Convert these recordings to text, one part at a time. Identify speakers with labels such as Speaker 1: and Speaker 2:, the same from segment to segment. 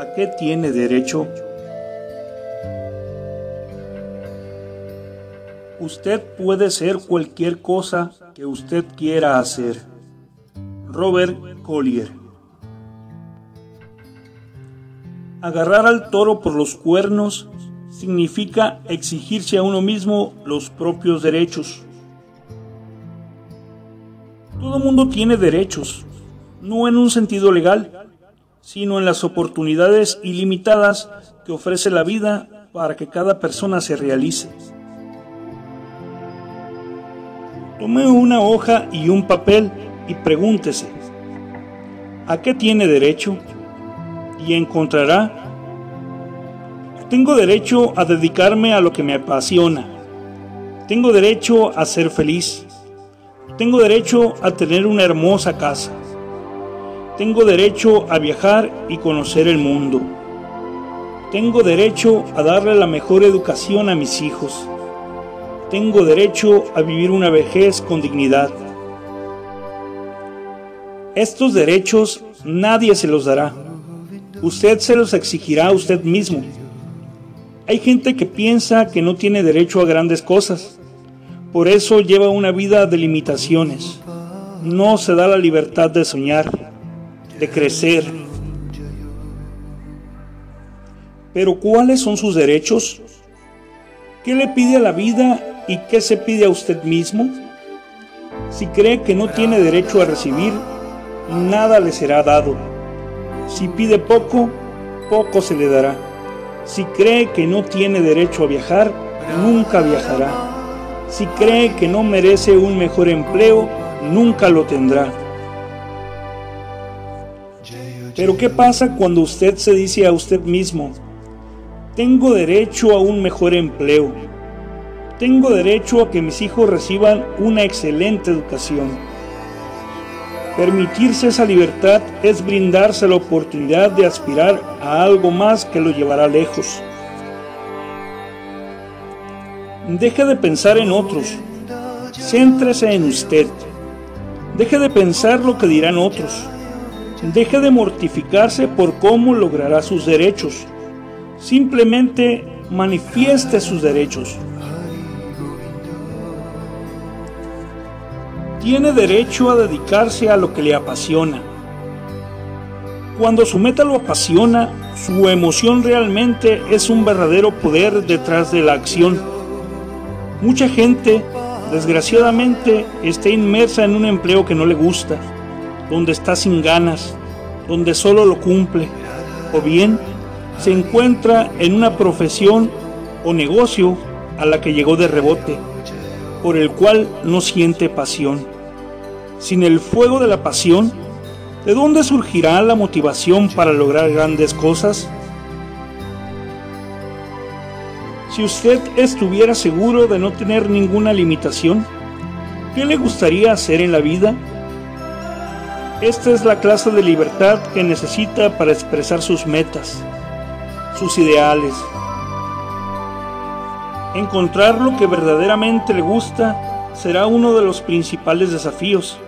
Speaker 1: ¿A qué tiene derecho? Usted puede ser cualquier cosa que usted quiera hacer. Robert Collier. Agarrar al toro por los cuernos significa exigirse a uno mismo los propios derechos. Todo mundo tiene derechos, no en un sentido legal, sino en las oportunidades ilimitadas que ofrece la vida para que cada persona se realice. Tome una hoja y un papel y pregúntese, ¿a qué tiene derecho? Y encontrará, tengo derecho a dedicarme a lo que me apasiona, tengo derecho a ser feliz, tengo derecho a tener una hermosa casa, tengo derecho a viajar y conocer el mundo. Tengo derecho a darle la mejor educación a mis hijos. Tengo derecho a vivir una vejez con dignidad. Estos derechos nadie se los dará. Usted se los exigirá a usted mismo. Hay gente que piensa que no tiene derecho a grandes cosas. Por eso lleva una vida de limitaciones. No se da la libertad de soñar de crecer. Pero ¿cuáles son sus derechos? ¿Qué le pide a la vida y qué se pide a usted mismo? Si cree que no tiene derecho a recibir, nada le será dado. Si pide poco, poco se le dará. Si cree que no tiene derecho a viajar, nunca viajará. Si cree que no merece un mejor empleo, nunca lo tendrá. Pero ¿qué pasa cuando usted se dice a usted mismo, tengo derecho a un mejor empleo, tengo derecho a que mis hijos reciban una excelente educación? Permitirse esa libertad es brindarse la oportunidad de aspirar a algo más que lo llevará lejos. Deje de pensar en otros, céntrese en usted. Deje de pensar lo que dirán otros Deje de mortificarse por cómo logrará sus derechos. Simplemente manifieste sus derechos. Tiene derecho a dedicarse a lo que le apasiona. Cuando su meta lo apasiona, su emoción realmente es un verdadero poder detrás de la acción. Mucha gente, desgraciadamente, está inmersa en un empleo que no le gusta donde está sin ganas, donde solo lo cumple, o bien se encuentra en una profesión o negocio a la que llegó de rebote, por el cual no siente pasión. Sin el fuego de la pasión, ¿de dónde surgirá la motivación para lograr grandes cosas? Si usted estuviera seguro de no tener ninguna limitación, ¿qué le gustaría hacer en la vida? Esta es la clase de libertad que necesita para expresar sus metas, sus ideales. Encontrar lo que verdaderamente le gusta será uno de los principales desafíos.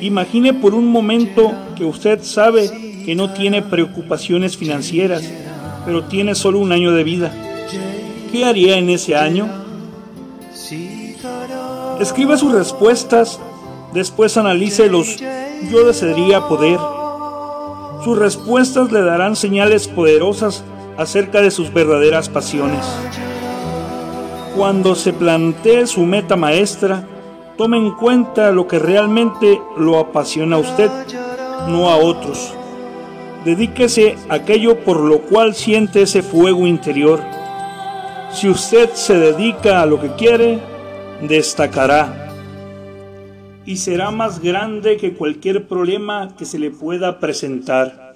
Speaker 1: Imagine por un momento que usted sabe que no tiene preocupaciones financieras, pero tiene solo un año de vida. ¿Qué haría en ese año? Escriba sus respuestas, después analice los yo desearía poder. Sus respuestas le darán señales poderosas acerca de sus verdaderas pasiones. Cuando se plantee su meta maestra, tome en cuenta lo que realmente lo apasiona a usted, no a otros. Dedíquese a aquello por lo cual siente ese fuego interior. Si usted se dedica a lo que quiere, destacará. Y será más grande que cualquier problema que se le pueda presentar.